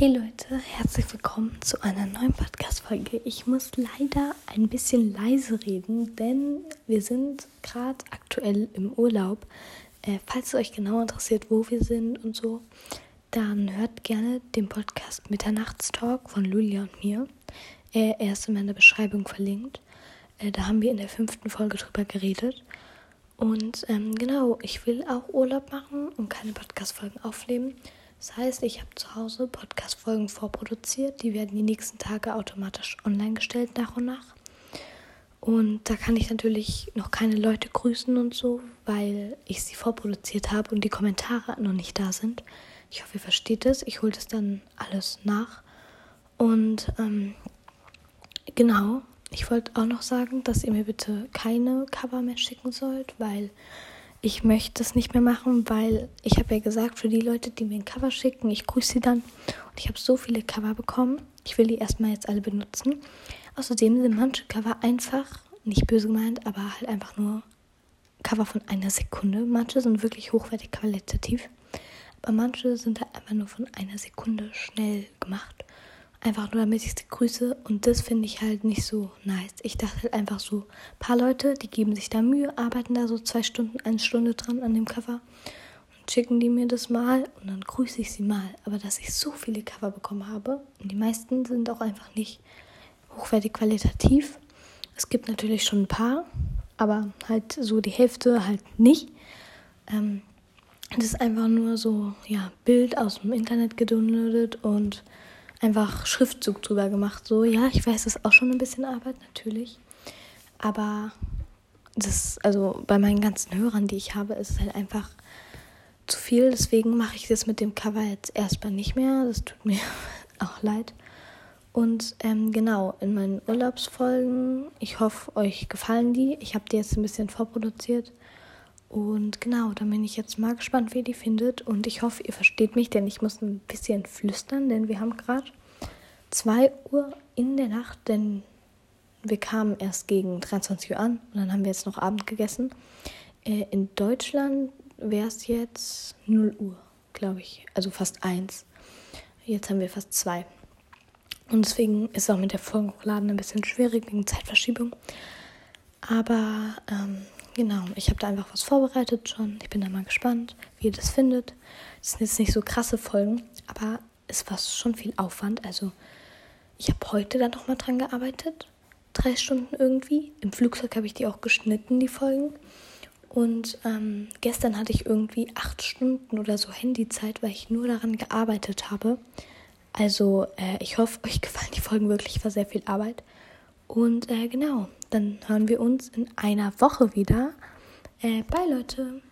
Hey Leute, herzlich willkommen zu einer neuen Podcast-Folge. Ich muss leider ein bisschen leise reden, denn wir sind gerade aktuell im Urlaub. Äh, falls es euch genau interessiert, wo wir sind und so, dann hört gerne den Podcast Mitternachtstalk von Lulia und mir. Äh, er ist in meiner Beschreibung verlinkt. Äh, da haben wir in der fünften Folge drüber geredet. Und ähm, genau, ich will auch Urlaub machen und keine Podcast-Folgen aufnehmen. Das heißt, ich habe zu Hause Podcast-Folgen vorproduziert. Die werden die nächsten Tage automatisch online gestellt, nach und nach. Und da kann ich natürlich noch keine Leute grüßen und so, weil ich sie vorproduziert habe und die Kommentare noch nicht da sind. Ich hoffe, ihr versteht es. Ich hole das dann alles nach. Und ähm, genau, ich wollte auch noch sagen, dass ihr mir bitte keine Cover mehr schicken sollt, weil ich möchte es nicht mehr machen, weil ich habe ja gesagt, für die Leute, die mir ein Cover schicken, ich grüße sie dann. Und ich habe so viele Cover bekommen. Ich will die erstmal jetzt alle benutzen. Außerdem sind manche Cover einfach, nicht böse gemeint, aber halt einfach nur Cover von einer Sekunde. Manche sind wirklich hochwertig qualitativ. Aber manche sind halt einfach nur von einer Sekunde schnell gemacht. Einfach nur, damit ich sie grüße. Und das finde ich halt nicht so nice. Ich dachte halt einfach so, ein paar Leute, die geben sich da Mühe, arbeiten da so zwei Stunden, eine Stunde dran an dem Cover und schicken die mir das mal und dann grüße ich sie mal. Aber dass ich so viele Cover bekommen habe und die meisten sind auch einfach nicht hochwertig qualitativ. Es gibt natürlich schon ein paar, aber halt so die Hälfte halt nicht. Ähm, das ist einfach nur so, ja, Bild aus dem Internet gedownloadet und einfach Schriftzug drüber gemacht. So, ja, ich weiß, das ist auch schon ein bisschen Arbeit, natürlich. Aber das, also bei meinen ganzen Hörern, die ich habe, ist es halt einfach zu viel. Deswegen mache ich das mit dem Cover jetzt erstmal nicht mehr. Das tut mir auch leid. Und ähm, genau, in meinen Urlaubsfolgen, ich hoffe, euch gefallen die. Ich habe die jetzt ein bisschen vorproduziert. Und genau, da bin ich jetzt mal gespannt, wie ihr die findet. Und ich hoffe, ihr versteht mich, denn ich muss ein bisschen flüstern, denn wir haben gerade 2 Uhr in der Nacht, denn wir kamen erst gegen 23 Uhr an und dann haben wir jetzt noch Abend gegessen. Äh, in Deutschland wäre es jetzt 0 Uhr, glaube ich. Also fast 1. Jetzt haben wir fast 2. Und deswegen ist es auch mit der Folgenladen ein bisschen schwierig wegen Zeitverschiebung. Aber ähm, Genau, ich habe da einfach was vorbereitet schon. Ich bin da mal gespannt, wie ihr das findet. Das sind jetzt nicht so krasse Folgen, aber es war schon viel Aufwand. Also ich habe heute da nochmal dran gearbeitet. Drei Stunden irgendwie. Im Flugzeug habe ich die auch geschnitten, die Folgen. Und ähm, gestern hatte ich irgendwie acht Stunden oder so Handyzeit, weil ich nur daran gearbeitet habe. Also äh, ich hoffe, euch gefallen die Folgen wirklich. War sehr viel Arbeit. Und äh, genau, dann hören wir uns in einer Woche wieder. Äh, bye Leute.